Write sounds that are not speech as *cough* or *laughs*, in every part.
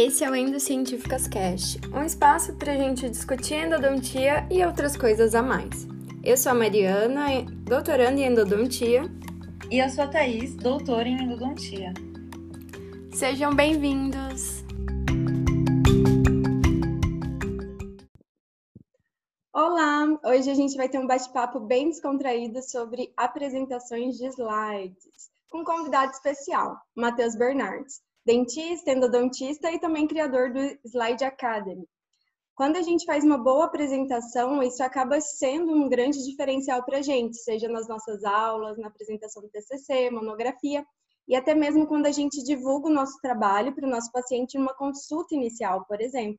Esse é o Endocientíficas Cast, um espaço para a gente discutir endodontia e outras coisas a mais. Eu sou a Mariana, doutoranda em endodontia. E eu sou a Thaís, doutora em endodontia. Sejam bem-vindos! Olá! Hoje a gente vai ter um bate-papo bem descontraído sobre apresentações de slides, com um convidado especial, Matheus Bernardes dentista, endodontista e também criador do Slide Academy. Quando a gente faz uma boa apresentação, isso acaba sendo um grande diferencial para a gente, seja nas nossas aulas, na apresentação do TCC, monografia, e até mesmo quando a gente divulga o nosso trabalho para o nosso paciente em uma consulta inicial, por exemplo.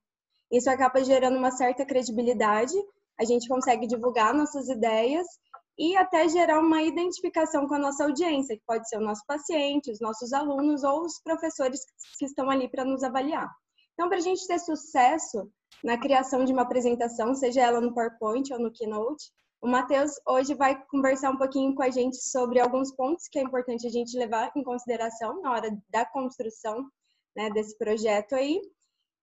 Isso acaba gerando uma certa credibilidade, a gente consegue divulgar nossas ideias e até gerar uma identificação com a nossa audiência, que pode ser o nosso paciente, os nossos alunos ou os professores que estão ali para nos avaliar. Então, para a gente ter sucesso na criação de uma apresentação, seja ela no PowerPoint ou no Keynote, o Matheus hoje vai conversar um pouquinho com a gente sobre alguns pontos que é importante a gente levar em consideração na hora da construção né, desse projeto aí.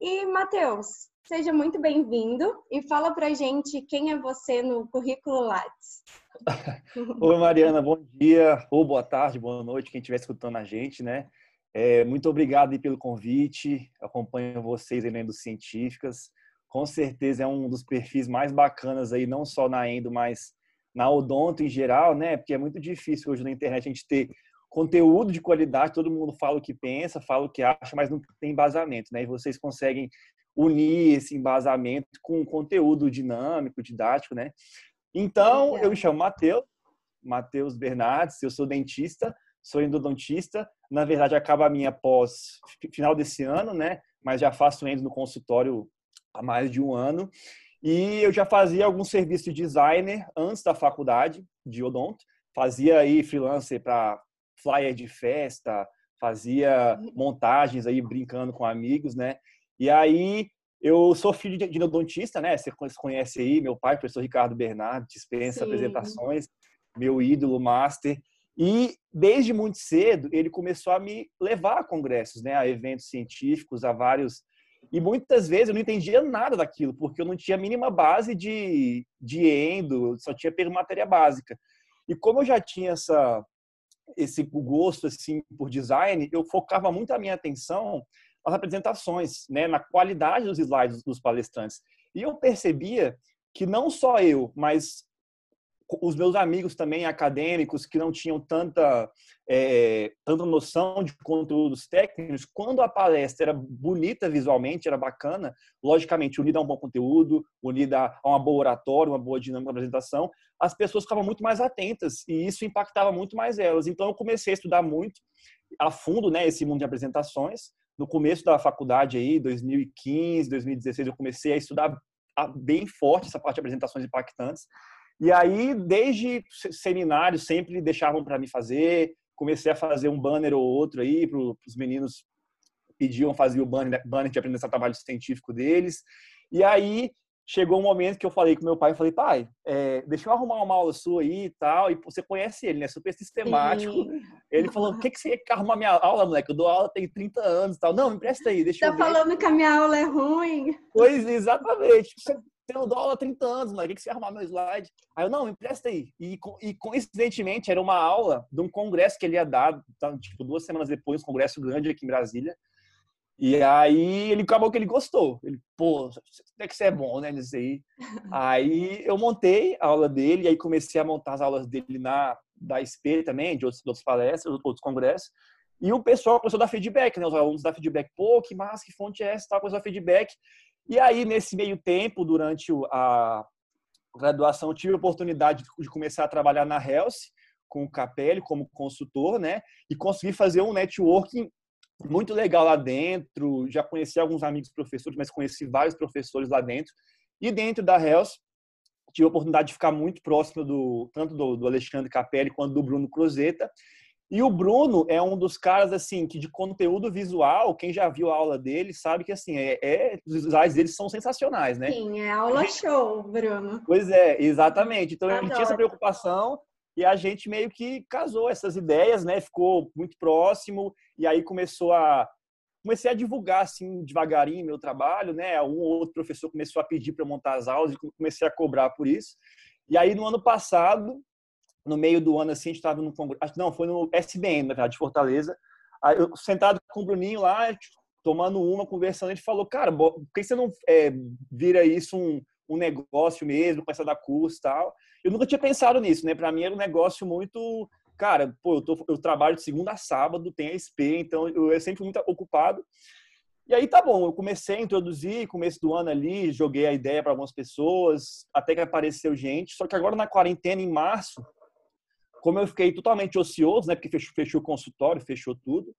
E, Matheus, seja muito bem-vindo e fala para a gente quem é você no currículo Lattes. *laughs* Oi, Mariana, bom dia, ou boa tarde, boa noite, quem estiver escutando a gente, né? É, muito obrigado pelo convite, acompanho vocês aí na Endo Científicas. Com certeza é um dos perfis mais bacanas aí, não só na Endo, mas na Odonto em geral, né? Porque é muito difícil hoje na internet a gente ter conteúdo de qualidade, todo mundo fala o que pensa, fala o que acha, mas não tem embasamento, né? E vocês conseguem unir esse embasamento com conteúdo dinâmico, didático, né? Então, eu me chamo Matheus, Matheus Bernardes, eu sou dentista, sou endodontista. Na verdade, acaba a minha pós final desse ano, né? Mas já faço endo no consultório há mais de um ano. E eu já fazia algum serviço de designer antes da faculdade de odonto. Fazia aí freelancer para flyer de festa, fazia montagens aí brincando com amigos, né? E aí eu sou filho de endodontista, né? Você conhece aí, meu pai, professor Ricardo Bernardo, dispensa Sim. apresentações, meu ídolo master. E desde muito cedo ele começou a me levar a congressos, né, a eventos científicos, a vários. E muitas vezes eu não entendia nada daquilo, porque eu não tinha a mínima base de, de endo, só tinha matéria básica. E como eu já tinha essa esse gosto assim por design, eu focava muito a minha atenção as apresentações, né, na qualidade dos slides dos palestrantes. E eu percebia que não só eu, mas os meus amigos também acadêmicos que não tinham tanta é, tanta noção de conteúdos técnicos, quando a palestra era bonita visualmente, era bacana, logicamente unida a um bom conteúdo, unida a uma boa oratória, uma boa dinâmica de apresentação, as pessoas ficavam muito mais atentas e isso impactava muito mais elas. Então eu comecei a estudar muito a fundo, né, esse mundo de apresentações no começo da faculdade aí, 2015, 2016, eu comecei a estudar bem forte essa parte de apresentações impactantes. E aí, desde seminários, sempre deixavam para me fazer. Comecei a fazer um banner ou outro aí para os meninos pediam fazer o banner, banner de apresentação trabalho científico deles. E aí chegou um momento que eu falei com meu pai, eu falei, pai, é, deixa eu arrumar uma aula sua aí e tal, e você conhece ele, né, super sistemático. Sim. Ele falou, o que, que você quer arrumar minha aula, moleque? Eu dou aula tem 30 anos e tal. Não, me empresta aí, deixa tá eu. Tá falando que a minha aula é ruim? Pois, exatamente. Você eu dou aula há 30 anos, moleque, o que, que você arrumar meu slide? Aí eu, não, empresta aí. E, e coincidentemente, era uma aula de um congresso que ele ia dar, tá, tipo, duas semanas depois, um congresso grande aqui em Brasília, e aí ele acabou que ele gostou. Ele, pô, é que você é bom, né, nisso aí. *laughs* aí eu montei a aula dele, e aí comecei a montar as aulas dele na da SP também, de outros, de outras palestras, outros congressos. E o pessoal começou a dar feedback, né? Os alunos dar feedback, pô, que massa, que fonte é essa? Tal, começou a dar feedback. E aí, nesse meio tempo, durante a graduação, tive a oportunidade de começar a trabalhar na Health, com o Capelli como consultor, né? E consegui fazer um networking muito legal lá dentro. Já conheci alguns amigos professores, mas conheci vários professores lá dentro. E dentro da Hells, tive a oportunidade de ficar muito próximo do tanto do, do Alexandre Capelli quanto do Bruno Cruzeta. E o Bruno é um dos caras assim que de conteúdo visual, quem já viu a aula dele sabe que assim é, é os slides dele são sensacionais, né? Sim, é aula show, Bruno. Pois é, exatamente. Então Adoro. ele tinha essa preocupação e a gente meio que casou essas ideias, né? Ficou muito próximo e aí começou a comecei a divulgar assim devagarinho meu trabalho, né? Um ou outro professor começou a pedir para montar as aulas e comecei a cobrar por isso. E aí no ano passado, no meio do ano assim, a gente estava no congresso, não, foi no SBN, na verdade, de Fortaleza. Aí eu sentado com o Bruninho lá, tomando uma, conversando, ele falou, cara, por que você não é, vira isso um, um negócio mesmo, começa a dar curso e tal? Eu nunca tinha pensado nisso, né? Para mim era um negócio muito cara, pô, eu, tô, eu trabalho de segunda a sábado, tem a SP, então eu, eu sempre muito ocupado. E aí tá bom, eu comecei a introduzir, começo do ano ali, joguei a ideia para algumas pessoas, até que apareceu gente. Só que agora na quarentena, em março, como eu fiquei totalmente ocioso, né, porque fechou, fechou o consultório, fechou tudo,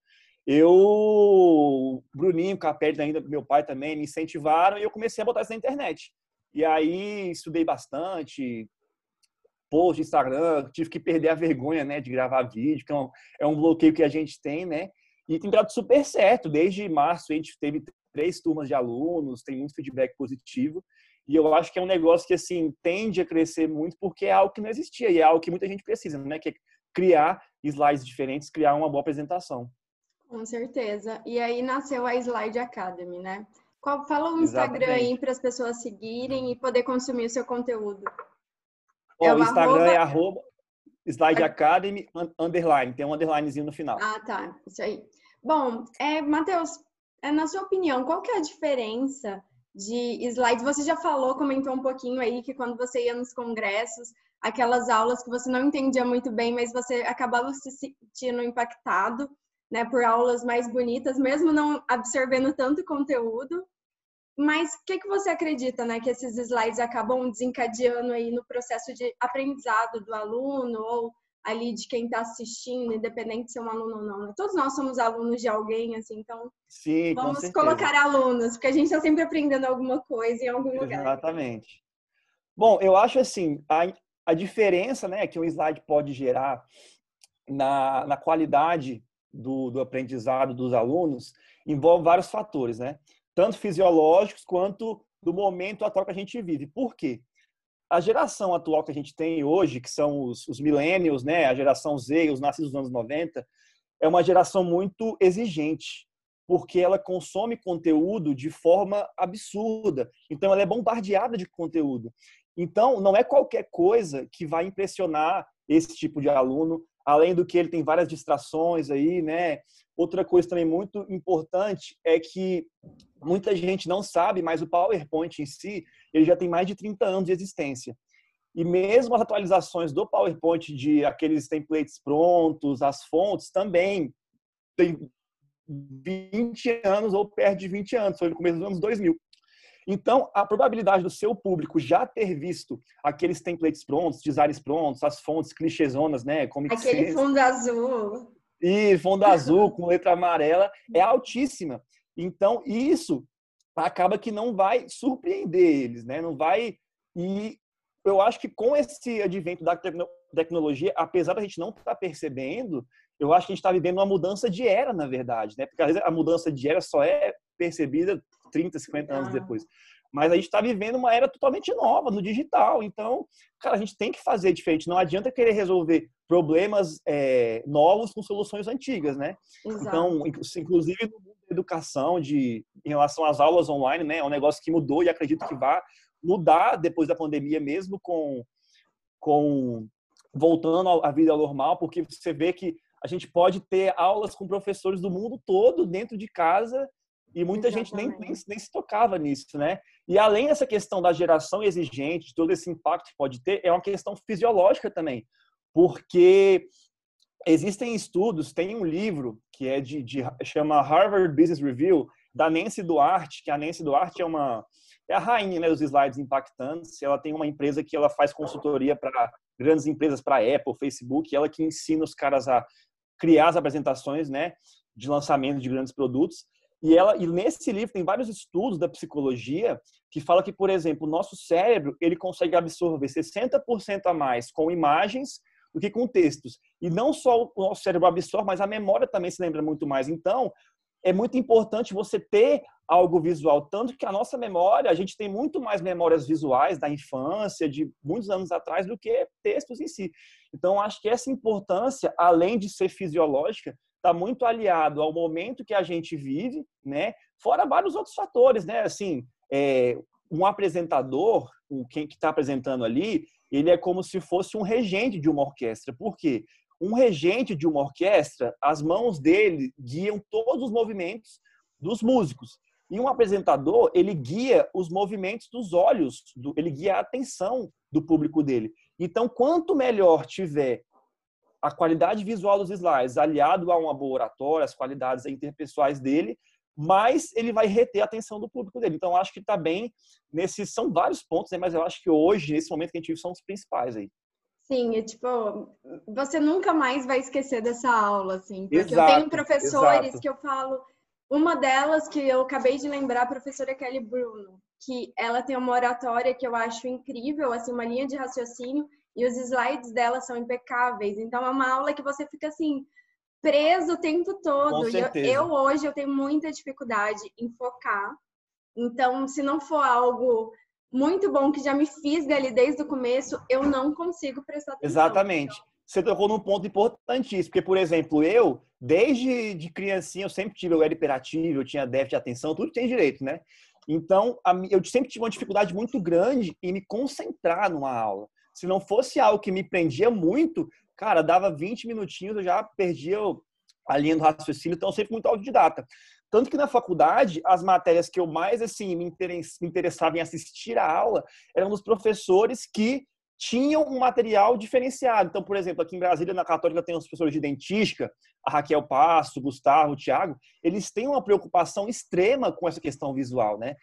eu, Bruninho, Capelli, ainda meu pai também, me incentivaram e eu comecei a botar isso na internet. E aí estudei bastante, post, Instagram, tive que perder a vergonha, né, de gravar vídeo, que é um, é um bloqueio que a gente tem, né? E tem dado super certo. Desde março a gente teve três turmas de alunos, tem muito feedback positivo. E eu acho que é um negócio que assim tende a crescer muito porque é algo que não existia e é algo que muita gente precisa, né? Que é criar slides diferentes, criar uma boa apresentação. Com certeza. E aí nasceu a Slide Academy, né? Qual, fala o Instagram Exatamente. aí para as pessoas seguirem e poder consumir o seu conteúdo. É o Instagram arroba... é arroba Slide Academy underline, tem um underlinezinho no final. Ah, tá. Isso aí. Bom, é, Matheus, é, na sua opinião, qual que é a diferença de slides? Você já falou, comentou um pouquinho aí que quando você ia nos congressos, aquelas aulas que você não entendia muito bem, mas você acabava se sentindo impactado, né, por aulas mais bonitas, mesmo não absorvendo tanto conteúdo. Mas o que, que você acredita, né, que esses slides acabam desencadeando aí no processo de aprendizado do aluno ou ali de quem está assistindo, independente de ser um aluno ou não. Né? Todos nós somos alunos de alguém, assim, então Sim, vamos colocar alunos, porque a gente está sempre aprendendo alguma coisa em algum lugar. Exatamente. Bom, eu acho assim, a, a diferença né, que um slide pode gerar na, na qualidade do, do aprendizado dos alunos envolve vários fatores, né? Tanto fisiológicos quanto do momento atual que a gente vive. Por quê? A geração atual que a gente tem hoje, que são os, os millennials, né, a geração Z, os nascidos nos anos 90, é uma geração muito exigente, porque ela consome conteúdo de forma absurda. Então, ela é bombardeada de conteúdo. Então, não é qualquer coisa que vai impressionar esse tipo de aluno, além do que ele tem várias distrações aí, né? Outra coisa também muito importante é que muita gente não sabe, mas o PowerPoint em si, ele já tem mais de 30 anos de existência. E mesmo as atualizações do PowerPoint de aqueles templates prontos, as fontes também tem 20 anos ou perto de 20 anos, foi no começo dos anos 2000. Então, a probabilidade do seu público já ter visto aqueles templates prontos, designs prontos, as fontes clichêzonas, né? Como Aquele fundo azul. E fundo azul com letra amarela é altíssima. Então, isso acaba que não vai surpreender eles, né? Não vai. E eu acho que com esse advento da tecnologia, apesar da gente não estar tá percebendo, eu acho que a gente está vivendo uma mudança de era, na verdade, né? Porque às vezes a mudança de era só é percebida 30, 50 anos depois. Mas a gente está vivendo uma era totalmente nova no digital. Então, cara, a gente tem que fazer diferente. Não adianta querer resolver problemas é, novos com soluções antigas, né? Exato. Então, inclusive no mundo educação, de, em relação às aulas online, né? É um negócio que mudou e acredito que vai mudar depois da pandemia mesmo com, com voltando à vida normal, porque você vê que a gente pode ter aulas com professores do mundo todo dentro de casa e muita Exatamente. gente nem, nem, nem, se tocava nisso, né? E além dessa questão da geração exigente, todo esse impacto que pode ter, é uma questão fisiológica também. Porque existem estudos, tem um livro que é de, de chama Harvard Business Review, da Nancy Duarte, que a Nancy Duarte é uma é a rainha né, dos slides impactantes. Ela tem uma empresa que ela faz consultoria para grandes empresas, para Apple, Facebook, ela que ensina os caras a criar as apresentações, né, de lançamento de grandes produtos. E ela e nesse livro tem vários estudos da psicologia que fala que, por exemplo, o nosso cérebro, ele consegue absorver 60% a mais com imagens do que com textos. E não só o nosso cérebro absorve, mas a memória também se lembra muito mais. Então, é muito importante você ter algo visual, tanto que a nossa memória, a gente tem muito mais memórias visuais da infância, de muitos anos atrás, do que textos em si. Então, acho que essa importância, além de ser fisiológica, está muito aliado ao momento que a gente vive, né? Fora vários outros fatores, né? Assim, é, um apresentador, um, quem que está apresentando ali, ele é como se fosse um regente de uma orquestra. Por quê? Um regente de uma orquestra, as mãos dele guiam todos os movimentos dos músicos. E um apresentador, ele guia os movimentos dos olhos, ele guia a atenção do público dele. Então, quanto melhor tiver a qualidade visual dos slides aliado a uma boa oratória, as qualidades interpessoais dele, mais ele vai reter a atenção do público dele. Então, acho que está bem nesses são vários pontos, né? mas eu acho que hoje, nesse momento que a gente vive, são os principais aí. Sim, é tipo, você nunca mais vai esquecer dessa aula, assim, porque exato, eu tenho professores exato. que eu falo, uma delas que eu acabei de lembrar, a professora Kelly Bruno, que ela tem uma oratória que eu acho incrível, assim, uma linha de raciocínio, e os slides dela são impecáveis. Então é uma aula que você fica assim preso o tempo todo. Eu, eu, hoje eu tenho muita dificuldade em focar. Então, se não for algo muito bom que já me fisga ali desde o começo, eu não consigo prestar atenção. Exatamente. Você tocou num ponto importantíssimo, porque, por exemplo, eu, desde de criancinha, eu sempre tive, eu era hiperativo, eu tinha déficit de atenção, tudo tem direito, né? Então, eu sempre tive uma dificuldade muito grande em me concentrar numa aula. Se não fosse algo que me prendia muito, cara, dava 20 minutinhos, eu já perdia a linha do raciocínio, então sempre muito autodidata. Tanto que na faculdade, as matérias que eu mais assim me interessava em assistir a aula eram dos professores que tinham um material diferenciado. Então, por exemplo, aqui em Brasília, na Católica, tem os professores de dentística, a Raquel Passo, o Gustavo, o Thiago, eles têm uma preocupação extrema com essa questão visual, né?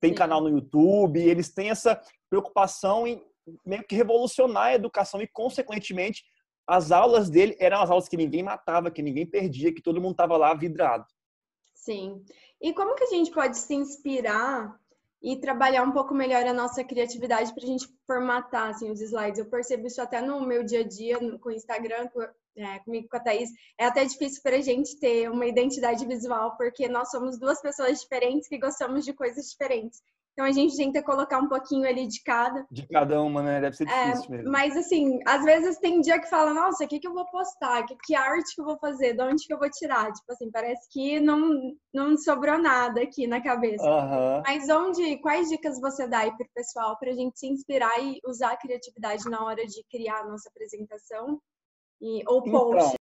Tem canal no YouTube, eles têm essa preocupação em meio que revolucionar a educação e, consequentemente, as aulas dele eram as aulas que ninguém matava, que ninguém perdia, que todo mundo estava lá vidrado. Sim. E como que a gente pode se inspirar e trabalhar um pouco melhor a nossa criatividade para a gente formatar assim, os slides? Eu percebo isso até no meu dia a dia com o Instagram, é, comigo com a Thaís. É até difícil para a gente ter uma identidade visual, porque nós somos duas pessoas diferentes que gostamos de coisas diferentes. Então a gente tenta colocar um pouquinho ali de cada. De cada uma, né? Deve ser é, difícil é, mesmo. Mas assim, às vezes tem dia que fala, nossa, o que, que eu vou postar? Que, que arte que eu vou fazer? De onde que eu vou tirar? Tipo assim, parece que não, não sobrou nada aqui na cabeça. Uhum. Mas onde, quais dicas você dá aí pro pessoal para a gente se inspirar e usar a criatividade na hora de criar a nossa apresentação? Ou então, post? Então,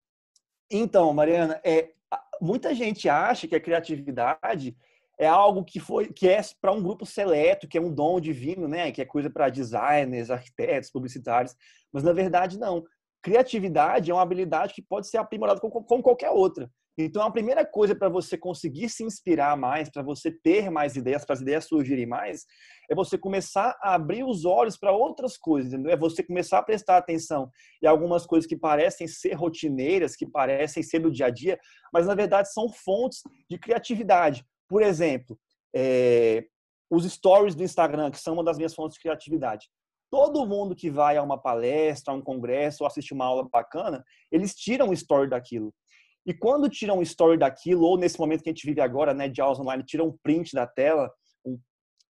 então Mariana, é, muita gente acha que a criatividade é algo que foi que é para um grupo seleto, que é um dom divino, né? Que é coisa para designers, arquitetos, publicitários. Mas na verdade não. Criatividade é uma habilidade que pode ser aprimorada como qualquer outra. Então, a primeira coisa para você conseguir se inspirar mais, para você ter mais ideias, para as ideias surgirem mais, é você começar a abrir os olhos para outras coisas, entendeu? É você começar a prestar atenção em algumas coisas que parecem ser rotineiras, que parecem ser do dia a dia, mas na verdade são fontes de criatividade. Por exemplo, é, os stories do Instagram, que são uma das minhas fontes de criatividade. Todo mundo que vai a uma palestra, a um congresso ou assiste uma aula bacana, eles tiram um story daquilo. E quando tiram um story daquilo, ou nesse momento que a gente vive agora, né, de aulas online, tiram um print da tela, um,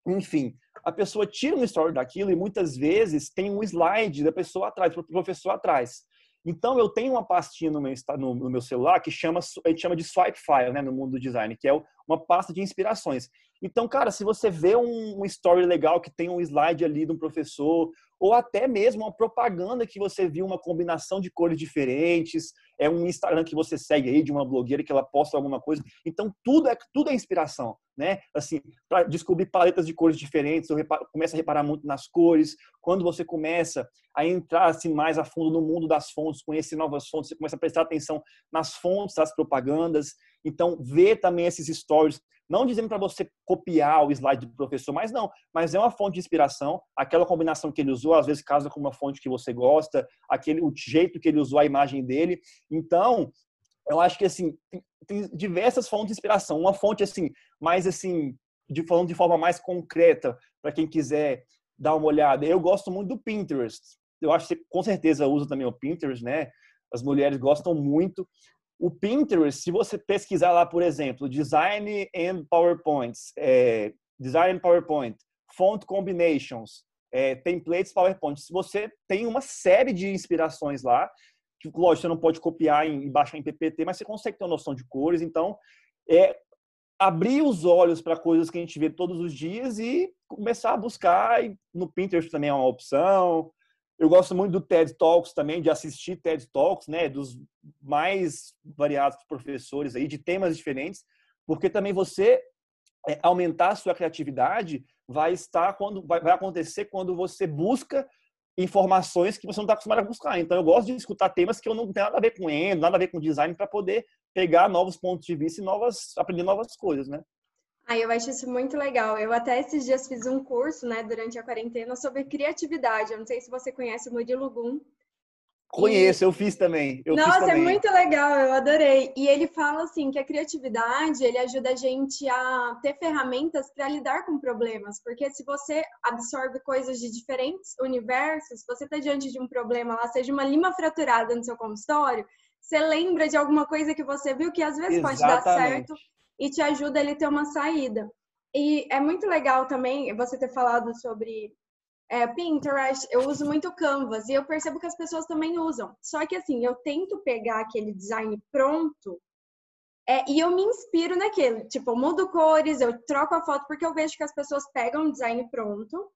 enfim, a pessoa tira um story daquilo e muitas vezes tem um slide da pessoa atrás, do professor atrás. Então, eu tenho uma pastinha no meu, no, meu celular que chama, a gente chama de swipe file, né, no mundo do design, que é uma pasta de inspirações. Então, cara, se você vê um, um story legal que tem um slide ali de um professor, ou até mesmo uma propaganda que você viu uma combinação de cores diferentes, é um Instagram que você segue aí de uma blogueira que ela posta alguma coisa. Então tudo é tudo é inspiração, né? Assim, para descobrir paletas de cores diferentes, eu reparo, começo a reparar muito nas cores. Quando você começa a entrar assim mais a fundo no mundo das fontes, conhecer novas fontes, você começa a prestar atenção nas fontes das propagandas. Então, ver também esses stories não dizendo para você copiar o slide do professor, mas não, mas é uma fonte de inspiração, aquela combinação que ele usou, às vezes casa com uma fonte que você gosta, aquele o jeito que ele usou a imagem dele. Então, eu acho que assim, tem, tem diversas fontes de inspiração. Uma fonte assim, mais assim, de falando de forma mais concreta para quem quiser dar uma olhada. Eu gosto muito do Pinterest. Eu acho que você com certeza usa também o Pinterest, né? As mulheres gostam muito. O Pinterest, se você pesquisar lá, por exemplo, design and PowerPoints, é, design and PowerPoint, font combinations, é, templates PowerPoint. Você tem uma série de inspirações lá, que lógico, você não pode copiar e baixar em PPT, mas você consegue ter uma noção de cores. Então, é abrir os olhos para coisas que a gente vê todos os dias e começar a buscar. No Pinterest também é uma opção. Eu gosto muito do TED Talks também, de assistir TED Talks, né, dos mais variados professores aí, de temas diferentes, porque também você é, aumentar a sua criatividade vai estar quando vai, vai acontecer quando você busca informações que você não está acostumado a buscar. Então, eu gosto de escutar temas que eu não tenho nada a ver com endo, nada a ver com design, para poder pegar novos pontos de vista e novas, aprender novas coisas, né? Ah, eu acho isso muito legal. Eu até esses dias fiz um curso, né, durante a quarentena sobre criatividade. Eu não sei se você conhece o Murilo Gum. Conheço, e... eu fiz também. Eu Nossa, fiz é também. é muito legal, eu adorei. E ele fala assim que a criatividade ele ajuda a gente a ter ferramentas para lidar com problemas, porque se você absorve coisas de diferentes universos, você está diante de um problema lá, seja uma lima fraturada no seu consultório, você lembra de alguma coisa que você viu que às vezes Exatamente. pode dar certo e te ajuda a ele ter uma saída. E é muito legal também você ter falado sobre é, Pinterest, eu uso muito Canvas e eu percebo que as pessoas também usam. Só que assim, eu tento pegar aquele design pronto é, e eu me inspiro naquele. Tipo, eu mudo cores, eu troco a foto, porque eu vejo que as pessoas pegam o design pronto,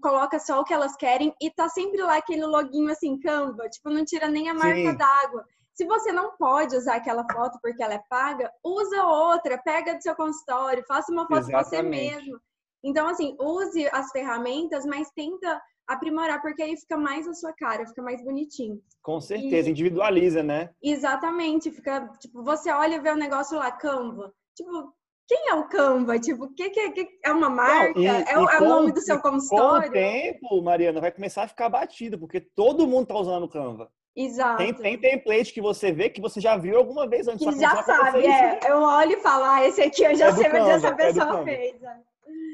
coloca só o que elas querem e tá sempre lá aquele loginho assim, Canva, tipo, não tira nem a marca d'água. Se você não pode usar aquela foto porque ela é paga, usa outra, pega do seu consultório, faça uma foto Exatamente. você mesmo. Então, assim, use as ferramentas, mas tenta aprimorar, porque aí fica mais a sua cara, fica mais bonitinho. Com certeza, e... individualiza, né? Exatamente, fica, tipo, você olha e vê o negócio lá, Canva. Tipo, quem é o Canva? Tipo, o que, que, que, é uma marca? Não, e, é, o, é o nome do seu consultório? Com o tempo, Mariana, vai começar a ficar batido, porque todo mundo tá usando o Canva. Exato. Tem, tem template que você vê que você já viu alguma vez antes. Que já sabe, é. Eu olho e falo, ah, esse aqui eu já é sei onde essa é pessoa é fez.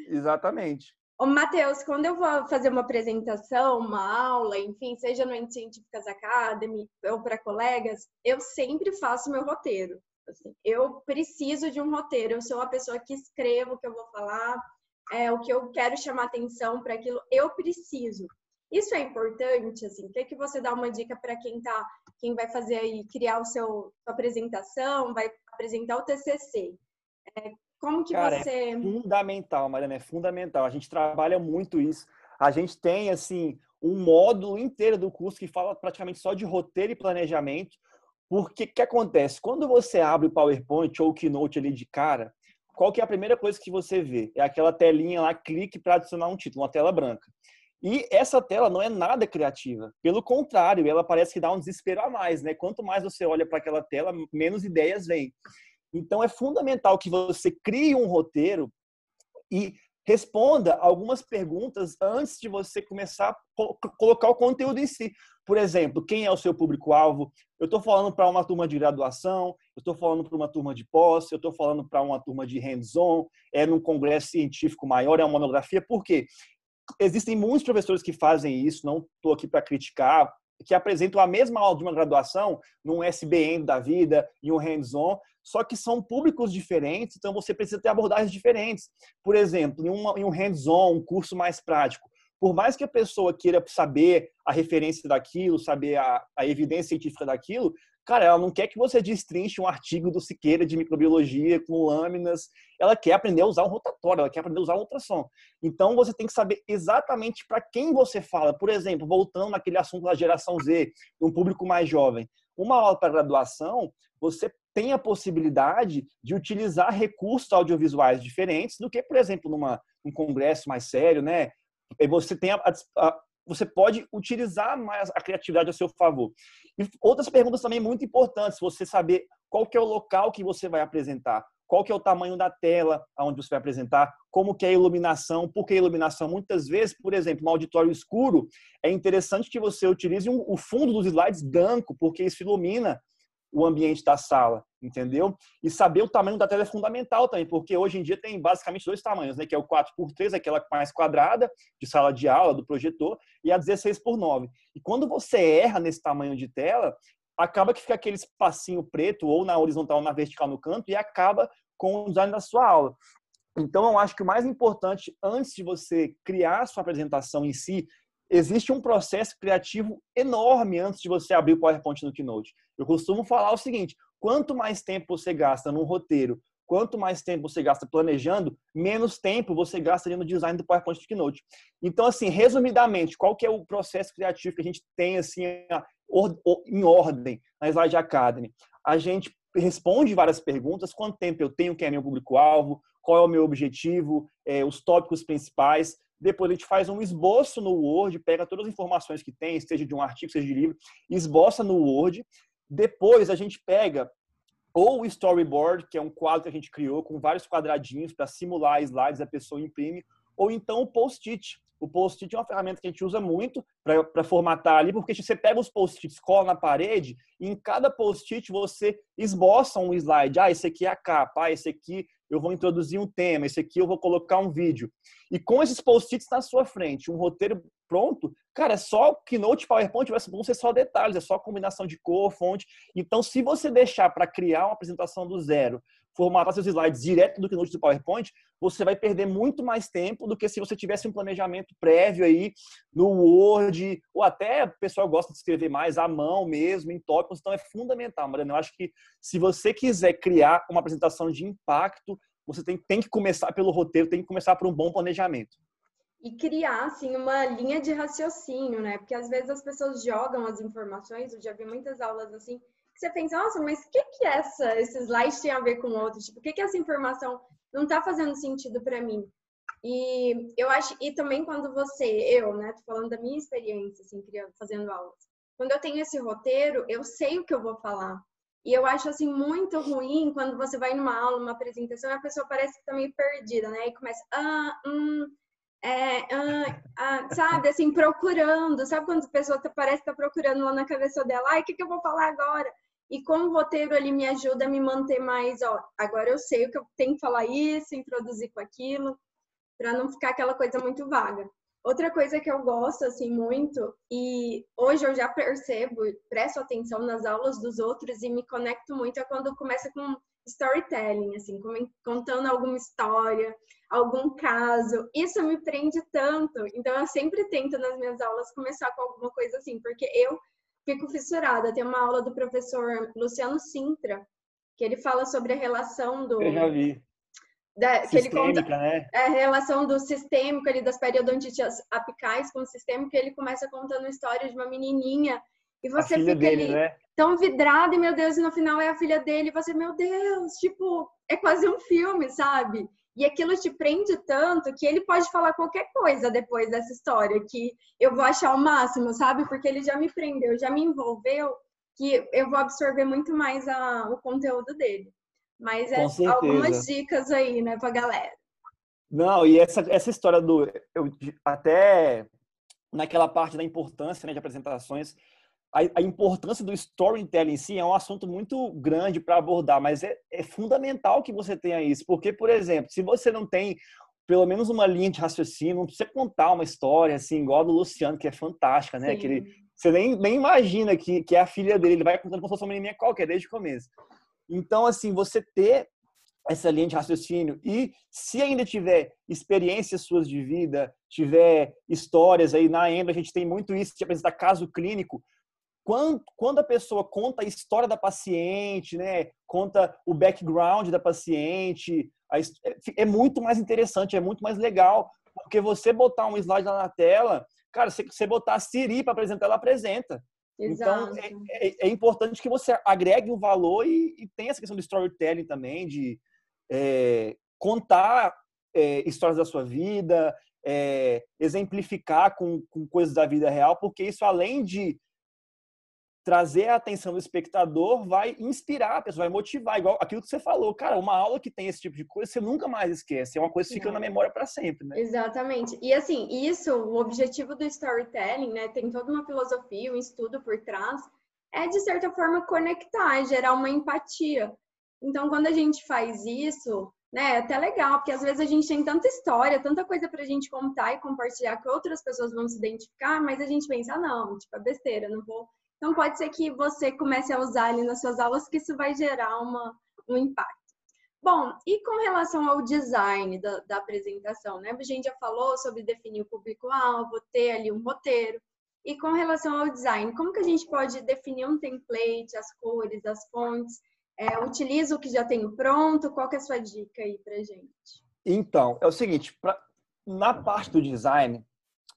Exatamente. Ô, Matheus, quando eu vou fazer uma apresentação, uma aula, enfim, seja no Ent Científicas Academy ou para colegas, eu sempre faço meu roteiro. Assim, eu preciso de um roteiro. Eu sou a pessoa que escrevo o que eu vou falar, é, o que eu quero chamar atenção para aquilo. Eu preciso. Isso é importante, assim. O que, é que você dá uma dica para quem tá, quem vai fazer aí, criar o seu sua apresentação, vai apresentar o TCC? É, como que Cara, você... É fundamental, Mariana, é fundamental. A gente trabalha muito isso. A gente tem, assim, um módulo inteiro do curso que fala praticamente só de roteiro e planejamento. Porque o que acontece? Quando você abre o PowerPoint ou o Keynote ali de cara, qual que é a primeira coisa que você vê? É aquela telinha lá, clique para adicionar um título, uma tela branca. E essa tela não é nada criativa. Pelo contrário, ela parece que dá um desespero a mais, né? Quanto mais você olha para aquela tela, menos ideias vêm. Então, é fundamental que você crie um roteiro e responda algumas perguntas antes de você começar a colocar o conteúdo em si. Por exemplo, quem é o seu público-alvo? Eu estou falando para uma turma de graduação, eu estou falando para uma turma de pós, eu estou falando para uma turma de hands-on, é num congresso científico maior, é uma monografia. Por quê? Existem muitos professores que fazem isso, não estou aqui para criticar, que apresentam a mesma aula de uma graduação num SBN da vida, em um hands-on, só que são públicos diferentes, então você precisa ter abordagens diferentes. Por exemplo, em, uma, em um hands-on, um curso mais prático, por mais que a pessoa queira saber a referência daquilo, saber a, a evidência científica daquilo, cara, ela não quer que você destrinche um artigo do Siqueira de microbiologia com lâminas, ela quer aprender a usar um rotatório, ela quer aprender a usar um ultrassom. Então você tem que saber exatamente para quem você fala. Por exemplo, voltando naquele assunto da geração Z, um público mais jovem. Uma aula para graduação, você tem a possibilidade de utilizar recursos audiovisuais diferentes do que, por exemplo, numa, num congresso mais sério, né? Você tem a, a, você pode utilizar mais a criatividade a seu favor. E outras perguntas também muito importantes, você saber qual que é o local que você vai apresentar, qual que é o tamanho da tela onde você vai apresentar, como que é a iluminação, porque a iluminação muitas vezes, por exemplo, no auditório escuro, é interessante que você utilize um, o fundo dos slides branco, porque isso ilumina o ambiente da sala, entendeu? E saber o tamanho da tela é fundamental também, porque hoje em dia tem basicamente dois tamanhos, né? Que é o 4x3, aquela mais quadrada, de sala de aula, do projetor, e a 16x9. E quando você erra nesse tamanho de tela, acaba que fica aquele espacinho preto, ou na horizontal ou na vertical no canto, e acaba com o design da sua aula. Então, eu acho que o mais importante, antes de você criar a sua apresentação em si, existe um processo criativo enorme antes de você abrir o PowerPoint no Keynote. Eu costumo falar o seguinte: quanto mais tempo você gasta num roteiro, quanto mais tempo você gasta planejando, menos tempo você gasta no design do PowerPoint do Keynote. Então, assim, resumidamente, qual que é o processo criativo que a gente tem assim em ordem na Slide Academy? A gente responde várias perguntas: quanto tempo eu tenho, quem é meu público-alvo, qual é o meu objetivo, é, os tópicos principais. Depois a gente faz um esboço no Word, pega todas as informações que tem, seja de um artigo, seja de livro, esboça no Word. Depois a gente pega ou o storyboard, que é um quadro que a gente criou com vários quadradinhos para simular slides, a pessoa imprime, ou então o post-it. O post-it é uma ferramenta que a gente usa muito para formatar ali, porque você pega os post-its, cola na parede, e em cada post-it você esboça um slide. Ah, esse aqui é a capa, ah, esse aqui eu vou introduzir um tema, esse aqui eu vou colocar um vídeo. E com esses post-its na sua frente, um roteiro pronto, cara, é só Keynote PowerPoint vão ser só detalhes, é só combinação de cor, fonte. Então, se você deixar para criar uma apresentação do zero, formatar seus slides direto do Keynote do PowerPoint, você vai perder muito mais tempo do que se você tivesse um planejamento prévio aí no Word, ou até o pessoal gosta de escrever mais à mão mesmo, em tópicos, então é fundamental, Mariana. Eu acho que se você quiser criar uma apresentação de impacto, você tem, tem que começar pelo roteiro, tem que começar por um bom planejamento e criar assim uma linha de raciocínio, né? Porque às vezes as pessoas jogam as informações, eu já vi muitas aulas assim, que você pensa, nossa, mas o que que essa, esse slide tem a ver com o outro? Tipo, o que que essa informação não tá fazendo sentido para mim? E eu acho, e também quando você, eu, né, tô falando da minha experiência, assim, criando, fazendo aulas. Quando eu tenho esse roteiro, eu sei o que eu vou falar. E eu acho, assim, muito ruim quando você vai numa aula, uma apresentação, e a pessoa parece que tá meio perdida, né? E começa, ah, hum, é, ah, ah, sabe, assim, procurando. Sabe quando a pessoa tá, parece que tá procurando lá na cabeça dela? Ai, o que, que eu vou falar agora? E com o roteiro ali me ajuda a me manter mais, ó, agora eu sei o que eu tenho que falar isso, introduzir com aquilo, para não ficar aquela coisa muito vaga. Outra coisa que eu gosto, assim, muito, e hoje eu já percebo, presto atenção nas aulas dos outros e me conecto muito, é quando começa com storytelling, assim, contando alguma história, algum caso. Isso me prende tanto. Então, eu sempre tento nas minhas aulas começar com alguma coisa assim, porque eu fico fissurada. Tem uma aula do professor Luciano Sintra, que ele fala sobre a relação do. Eu já vi. Da, que ele conta né? a relação do sistêmico ali das periodontites apicais com o sistêmico, que ele começa contando a história de uma menininha e você fica dele, ali né? tão vidrado e meu Deus, e no final é a filha dele, e você, meu Deus, tipo, é quase um filme, sabe? E aquilo te prende tanto que ele pode falar qualquer coisa depois dessa história, que eu vou achar o máximo, sabe? Porque ele já me prendeu, já me envolveu, que eu vou absorver muito mais a, o conteúdo dele. Mas é algumas dicas aí, né, pra galera. Não, e essa, essa história do. Eu, até naquela parte da importância né, de apresentações, a, importância do storytelling em si é um assunto muito grande para abordar, mas é, é, fundamental que você tenha isso, porque, por exemplo, se você não tem pelo menos uma linha de raciocínio, não precisa contar uma história assim, igual a do Luciano, que é fantástica, né? Que ele, você nem, nem imagina que, que é a filha dele, ele vai contando como se fosse uma menininha qualquer, desde o começo. Então, assim, você ter essa linha de raciocínio e se ainda tiver experiências suas de vida, tiver histórias aí na Embra, a gente tem muito isso de apresentar caso clínico, quando, quando a pessoa conta a história da paciente, né, conta o background da paciente, a, é, é muito mais interessante, é muito mais legal, porque você botar um slide lá na tela, cara, se você botar a Siri para apresentar, ela apresenta. Então, Exato. Então, é, é, é, importante que você agregue o valor e, e tenha essa questão do storytelling também, de é, contar é, histórias da sua vida, é, exemplificar com, com coisas da vida real, porque isso, além de trazer a atenção do espectador vai inspirar a pessoa, vai motivar, igual aquilo que você falou. Cara, uma aula que tem esse tipo de coisa, você nunca mais esquece. É uma coisa que fica Não. na memória para sempre, né? Exatamente. E assim, isso, o objetivo do storytelling, né, tem toda uma filosofia, um estudo por trás, é de certa forma conectar, gerar uma empatia. Então, quando a gente faz isso, né, é até legal, porque às vezes a gente tem tanta história, tanta coisa pra gente contar e compartilhar que outras pessoas vão se identificar, mas a gente pensa, ah, não, tipo, é besteira, não vou então, pode ser que você comece a usar ali nas suas aulas, que isso vai gerar uma, um impacto. Bom, e com relação ao design da, da apresentação, né? A gente já falou sobre definir o público-alvo, ter ali um roteiro. E com relação ao design, como que a gente pode definir um template, as cores, as fontes? É, utiliza o que já tenho pronto? Qual que é a sua dica aí pra gente? Então, é o seguinte, pra, na parte do design,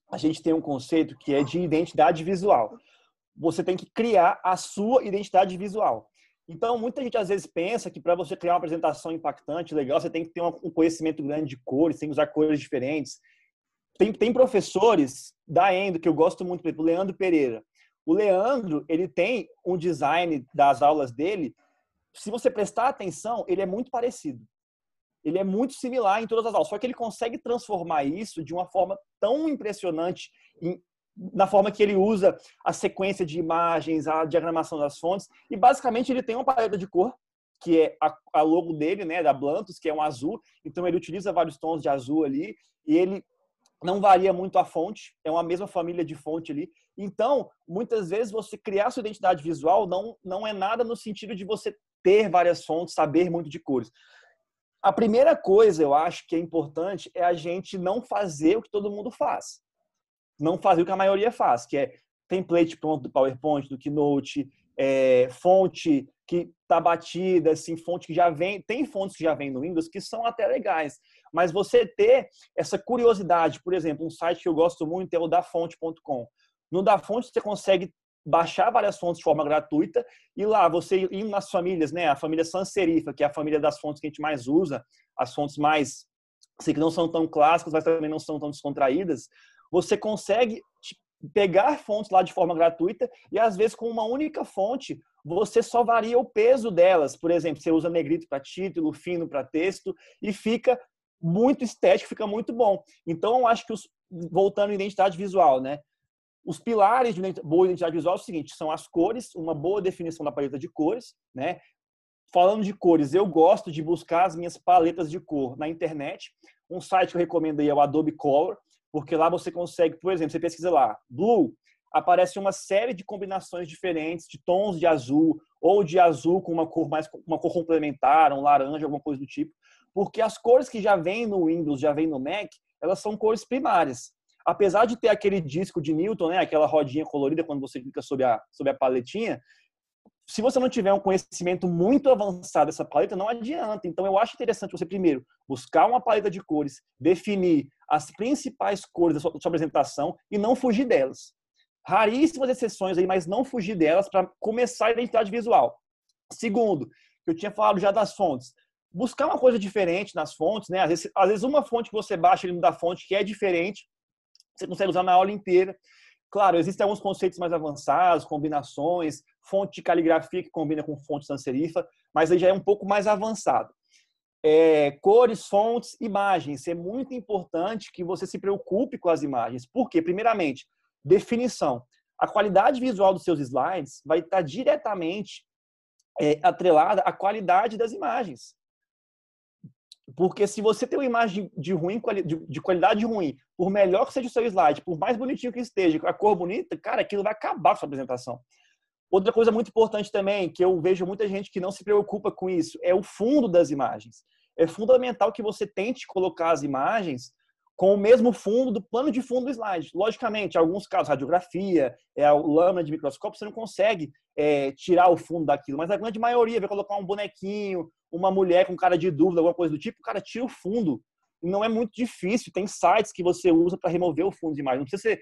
a gente tem um conceito que é de identidade visual. Você tem que criar a sua identidade visual. Então, muita gente às vezes pensa que para você criar uma apresentação impactante, legal, você tem que ter um conhecimento grande de cores, tem que usar cores diferentes. Tem, tem professores da Endo, que eu gosto muito, por exemplo, o Leandro Pereira. O Leandro, ele tem um design das aulas dele, se você prestar atenção, ele é muito parecido. Ele é muito similar em todas as aulas, só que ele consegue transformar isso de uma forma tão impressionante em, na forma que ele usa a sequência de imagens, a diagramação das fontes, e basicamente ele tem uma paleta de cor, que é a, logo dele, né, da Blantos, que é um azul, então ele utiliza vários tons de azul ali, e ele não varia muito a fonte, é uma mesma família de fonte ali. Então, muitas vezes você criar sua identidade visual não, não é nada no sentido de você ter várias fontes, saber muito de cores. A primeira coisa, eu acho que é importante, é a gente não fazer o que todo mundo faz. Não fazer o que a maioria faz, que é template pronto do PowerPoint, do Keynote, é, fonte que está batida, assim, fonte que já vem, tem fontes que já vêm no Windows que são até legais, mas você ter essa curiosidade, por exemplo, um site que eu gosto muito é o dafonte.com. No Dafonte você consegue baixar várias fontes de forma gratuita e lá você ir nas famílias, né, a família sans serifa, que é a família das fontes que a gente mais usa, as fontes mais sei que não são tão clássicas, mas também não são tão descontraídas, você consegue pegar fontes lá de forma gratuita e às vezes com uma única fonte você só varia o peso delas. Por exemplo, você usa negrito para título, fino para texto e fica muito estético, fica muito bom. Então, eu acho que os, voltando à identidade visual, né? Os pilares de boa identidade visual é o seguinte: são as cores, uma boa definição da paleta de cores, né? Falando de cores, eu gosto de buscar as minhas paletas de cor na internet. Um site que eu recomendo aí é o Adobe Color porque lá você consegue, por exemplo, você pesquisa lá, blue, aparece uma série de combinações diferentes de tons de azul ou de azul com uma cor mais uma cor complementar, um laranja, alguma coisa do tipo, porque as cores que já vêm no Windows, já vêm no Mac, elas são cores primárias. Apesar de ter aquele disco de Newton, né, aquela rodinha colorida quando você clica sobre a sobre a paletinha, se você não tiver um conhecimento muito avançado dessa paleta, não adianta. Então, eu acho interessante você, primeiro, buscar uma paleta de cores, definir as principais cores da sua, da sua apresentação e não fugir delas. Raríssimas exceções aí, mas não fugir delas para começar a identidade visual. Segundo, que eu tinha falado já das fontes. Buscar uma coisa diferente nas fontes, né? Às vezes, às vezes uma fonte que você baixa ali da fonte que é diferente, você consegue usar na aula inteira. Claro, existem alguns conceitos mais avançados, combinações, fonte de caligrafia que combina com fonte sans serifa, mas aí já é um pouco mais avançado. É, cores, fontes, imagens. É muito importante que você se preocupe com as imagens. Por quê? Primeiramente, definição. A qualidade visual dos seus slides vai estar diretamente é, atrelada à qualidade das imagens. Porque se você tem uma imagem de, ruim, de qualidade ruim, por melhor que seja o seu slide, por mais bonitinho que esteja, com a cor bonita, cara, aquilo vai acabar com a sua apresentação. Outra coisa muito importante também, que eu vejo muita gente que não se preocupa com isso, é o fundo das imagens. É fundamental que você tente colocar as imagens com o mesmo fundo do plano de fundo do slide. Logicamente, em alguns casos, radiografia, é a lâmina de microscópio, você não consegue é, tirar o fundo daquilo, mas a grande maioria vai colocar um bonequinho, uma mulher com cara de dúvida, alguma coisa do tipo, o cara tira o fundo. Não é muito difícil, tem sites que você usa para remover o fundo de imagem. Não precisa ser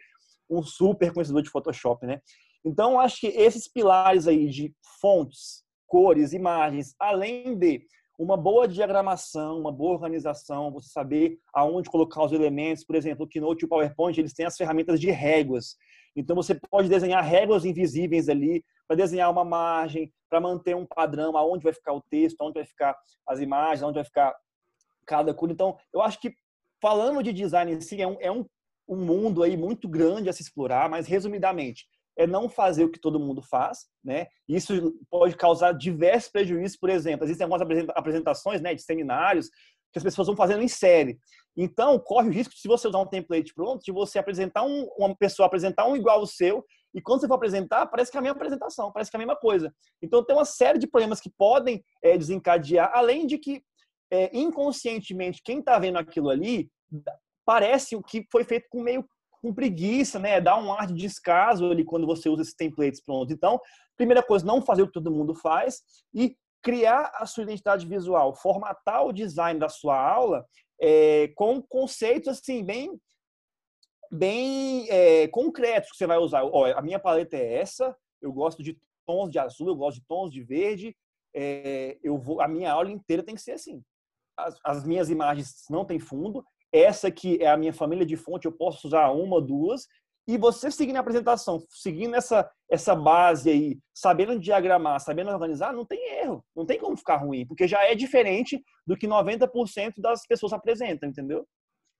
um super conhecedor de Photoshop, né? Então, acho que esses pilares aí de fontes, cores, imagens, além de uma boa diagramação, uma boa organização, você saber aonde colocar os elementos. Por exemplo, o Keynote e o PowerPoint, eles têm as ferramentas de réguas. Então, você pode desenhar réguas invisíveis ali para desenhar uma margem, para manter um padrão, aonde vai ficar o texto, aonde vai ficar as imagens, aonde vai ficar cada cor. Então, eu acho que falando de design em si, é um, é um, um mundo aí muito grande a se explorar, mas resumidamente, é não fazer o que todo mundo faz, né? Isso pode causar diversos prejuízos, por exemplo, existem algumas apresentações, né, de seminários que as pessoas vão fazendo em série. Então, corre o risco, se você usar um template pronto, de você apresentar um, uma pessoa apresentar um igual ao seu, e quando você for apresentar, parece que é a mesma apresentação, parece que é a mesma coisa. Então, tem uma série de problemas que podem é, desencadear, além de que é, inconscientemente, quem está vendo aquilo ali, parece o que foi feito com meio com preguiça, né? Dá um ar de descaso ali quando você usa esses templates prontos. Então, primeira coisa, não fazer o que todo mundo faz e criar a sua identidade visual, formatar o design da sua aula é, com conceitos assim bem bem é, concretos que você vai usar. Olha, a minha paleta é essa, eu gosto de tons de azul, eu gosto de tons de verde, é, eu vou, a minha aula inteira tem que ser assim. As, as, minhas imagens não têm fundo, essa aqui é a minha família de fonte, eu posso usar uma, duas, e você seguindo a apresentação, seguindo essa, essa base aí, sabendo diagramar, sabendo organizar, não tem erro, não tem como ficar ruim, porque já é diferente do que 90% das pessoas apresentam, entendeu?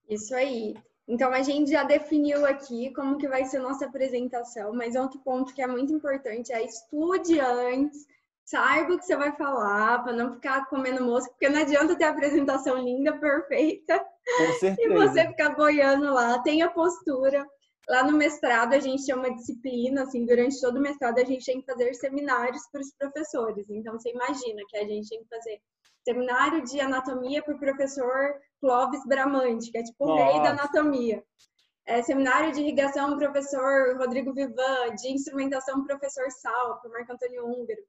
Isso aí. Então a gente já definiu aqui como que vai ser nossa apresentação, mas outro ponto que é muito importante é estude antes, saiba o que você vai falar, para não ficar comendo mosca, porque não adianta ter a apresentação linda, perfeita, *laughs* e você ficar boiando lá, tenha postura. Lá no mestrado a gente tem uma disciplina, assim, durante todo o mestrado a gente tem que fazer seminários para os professores. Então você imagina que a gente tem que fazer seminário de anatomia para o professor Clóvis Bramante, que é tipo o rei da anatomia. É, seminário de irrigação, professor Rodrigo Vivan, de instrumentação, professor Sal, para Marco Antônio Húngaro.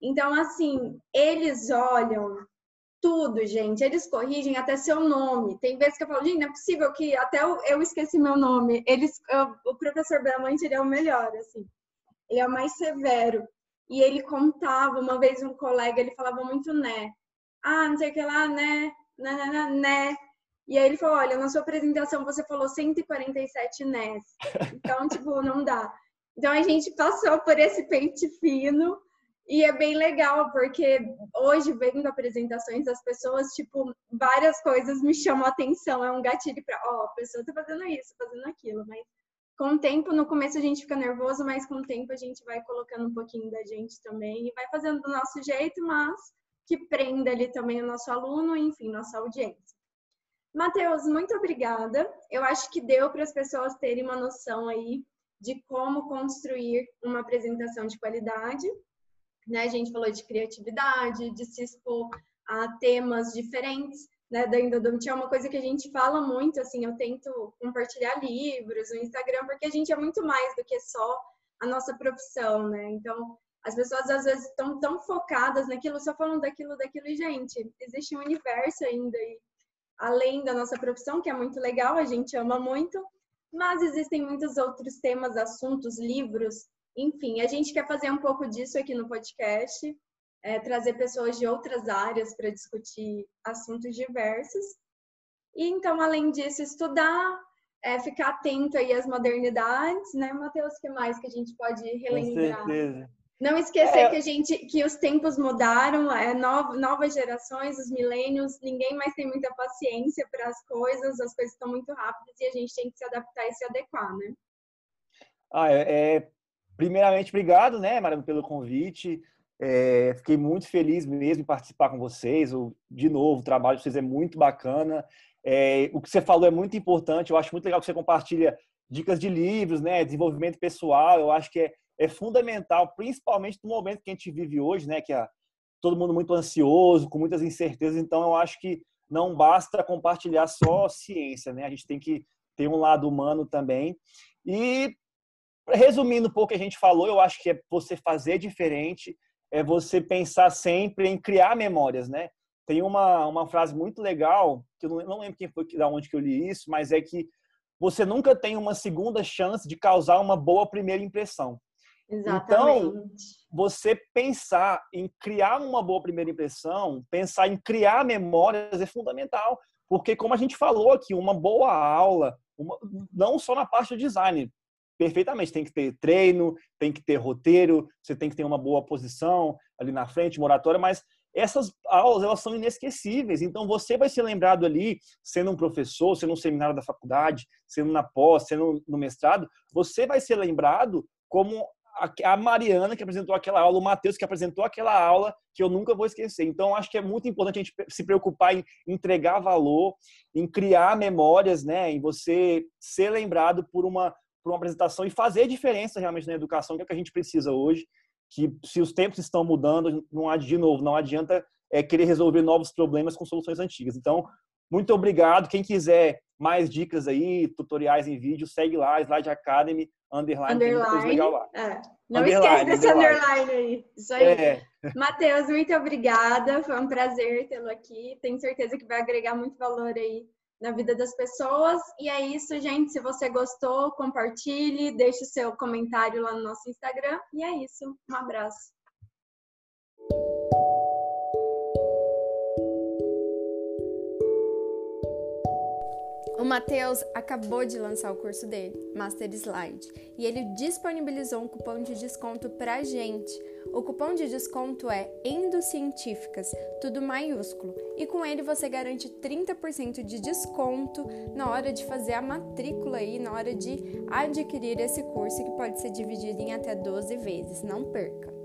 Então, assim, eles olham tudo, gente. Eles corrigem até seu nome. Tem vezes que eu falo, gente, não é possível que até eu, eu esqueci meu nome. Eles, eu, o professor Bramante, ele é o melhor, assim. Ele é o mais severo. E ele contava, uma vez um colega, ele falava muito né. Ah, não sei o que lá, né, né, né, né. né. E aí ele falou, olha, na sua apresentação você falou 147 nés. Então, tipo, não dá. Então a gente passou por esse pente fino e é bem legal, porque hoje, vendo apresentações das pessoas, tipo, várias coisas me chamam a atenção. É um gatilho para, ó, oh, a pessoa tá fazendo isso, fazendo aquilo. Mas com o tempo, no começo a gente fica nervoso, mas com o tempo a gente vai colocando um pouquinho da gente também e vai fazendo do nosso jeito, mas que prenda ali também o nosso aluno, enfim, nossa audiência. Matheus, muito obrigada. Eu acho que deu para as pessoas terem uma noção aí de como construir uma apresentação de qualidade né? A gente falou de criatividade, de se expor a temas diferentes, né? Da endodontia é uma coisa que a gente fala muito, assim, eu tento compartilhar livros no Instagram, porque a gente é muito mais do que só a nossa profissão, né? Então, as pessoas às vezes estão tão focadas naquilo, só falando daquilo, daquilo, e, gente, existe um universo ainda aí, além da nossa profissão, que é muito legal, a gente ama muito, mas existem muitos outros temas, assuntos, livros, enfim, a gente quer fazer um pouco disso aqui no podcast, é, trazer pessoas de outras áreas para discutir assuntos diversos. E então, além disso, estudar, é, ficar atento aí às modernidades, né, Matheus? O que mais que a gente pode relembrar? Com certeza. Não esquecer é... que a gente que os tempos mudaram, é, novas gerações, os milênios, ninguém mais tem muita paciência para as coisas, as coisas estão muito rápidas e a gente tem que se adaptar e se adequar, né? Ah, é, é Primeiramente, obrigado, né, Mariana, pelo convite. É, fiquei muito feliz mesmo em participar com vocês. O, de novo, o trabalho de vocês é muito bacana. É, o que você falou é muito importante. Eu acho muito legal que você compartilha dicas de livros, né, desenvolvimento pessoal. Eu acho que é, é fundamental, principalmente no momento que a gente vive hoje, né, que é todo mundo muito ansioso, com muitas incertezas. Então, eu acho que não basta compartilhar só ciência, né? A gente tem que ter um lado humano também. E resumindo um pouco o que a gente falou, eu acho que é você fazer diferente, é você pensar sempre em criar memórias, né? Tem uma, uma frase muito legal, que eu não, não lembro quem foi, da onde que eu li isso, mas é que você nunca tem uma segunda chance de causar uma boa primeira impressão. Exatamente. Então, você pensar em criar uma boa primeira impressão, pensar em criar memórias é fundamental, porque como a gente falou aqui, uma boa aula, uma, não só na parte do design, perfeitamente. Tem que ter treino, tem que ter roteiro, você tem que ter uma boa posição ali na frente, moratória, mas essas aulas elas são inesquecíveis. Então você vai ser lembrado ali, sendo um professor, sendo um seminário da faculdade, sendo na pós, sendo no mestrado, você vai ser lembrado como a Mariana que apresentou aquela aula, o Matheus que apresentou aquela aula que eu nunca vou esquecer. Então acho que é muito importante a gente se preocupar em entregar valor, em criar memórias, né, em você ser lembrado por uma para uma apresentação e fazer diferença realmente na educação, que é o que a gente precisa hoje. que se os tempos estão mudando, não há de novo, não adianta é, querer resolver novos problemas com soluções antigas. Então, muito obrigado. Quem quiser mais dicas aí, tutoriais em vídeo, segue lá, Slide Academy, underline, underline legal lá. É. Não underline, esquece desse underline. underline aí. Isso aí. É. Matheus, muito obrigada. Foi um prazer tê-lo aqui. Tenho certeza que vai agregar muito valor aí na vida das pessoas. E é isso, gente. Se você gostou, compartilhe, deixe o seu comentário lá no nosso Instagram. E é isso. Um abraço. Matheus acabou de lançar o curso dele, Master Slide, e ele disponibilizou um cupom de desconto pra gente. O cupom de desconto é Endocientíficas, tudo maiúsculo, e com ele você garante 30% de desconto na hora de fazer a matrícula aí, na hora de adquirir esse curso que pode ser dividido em até 12 vezes. Não perca!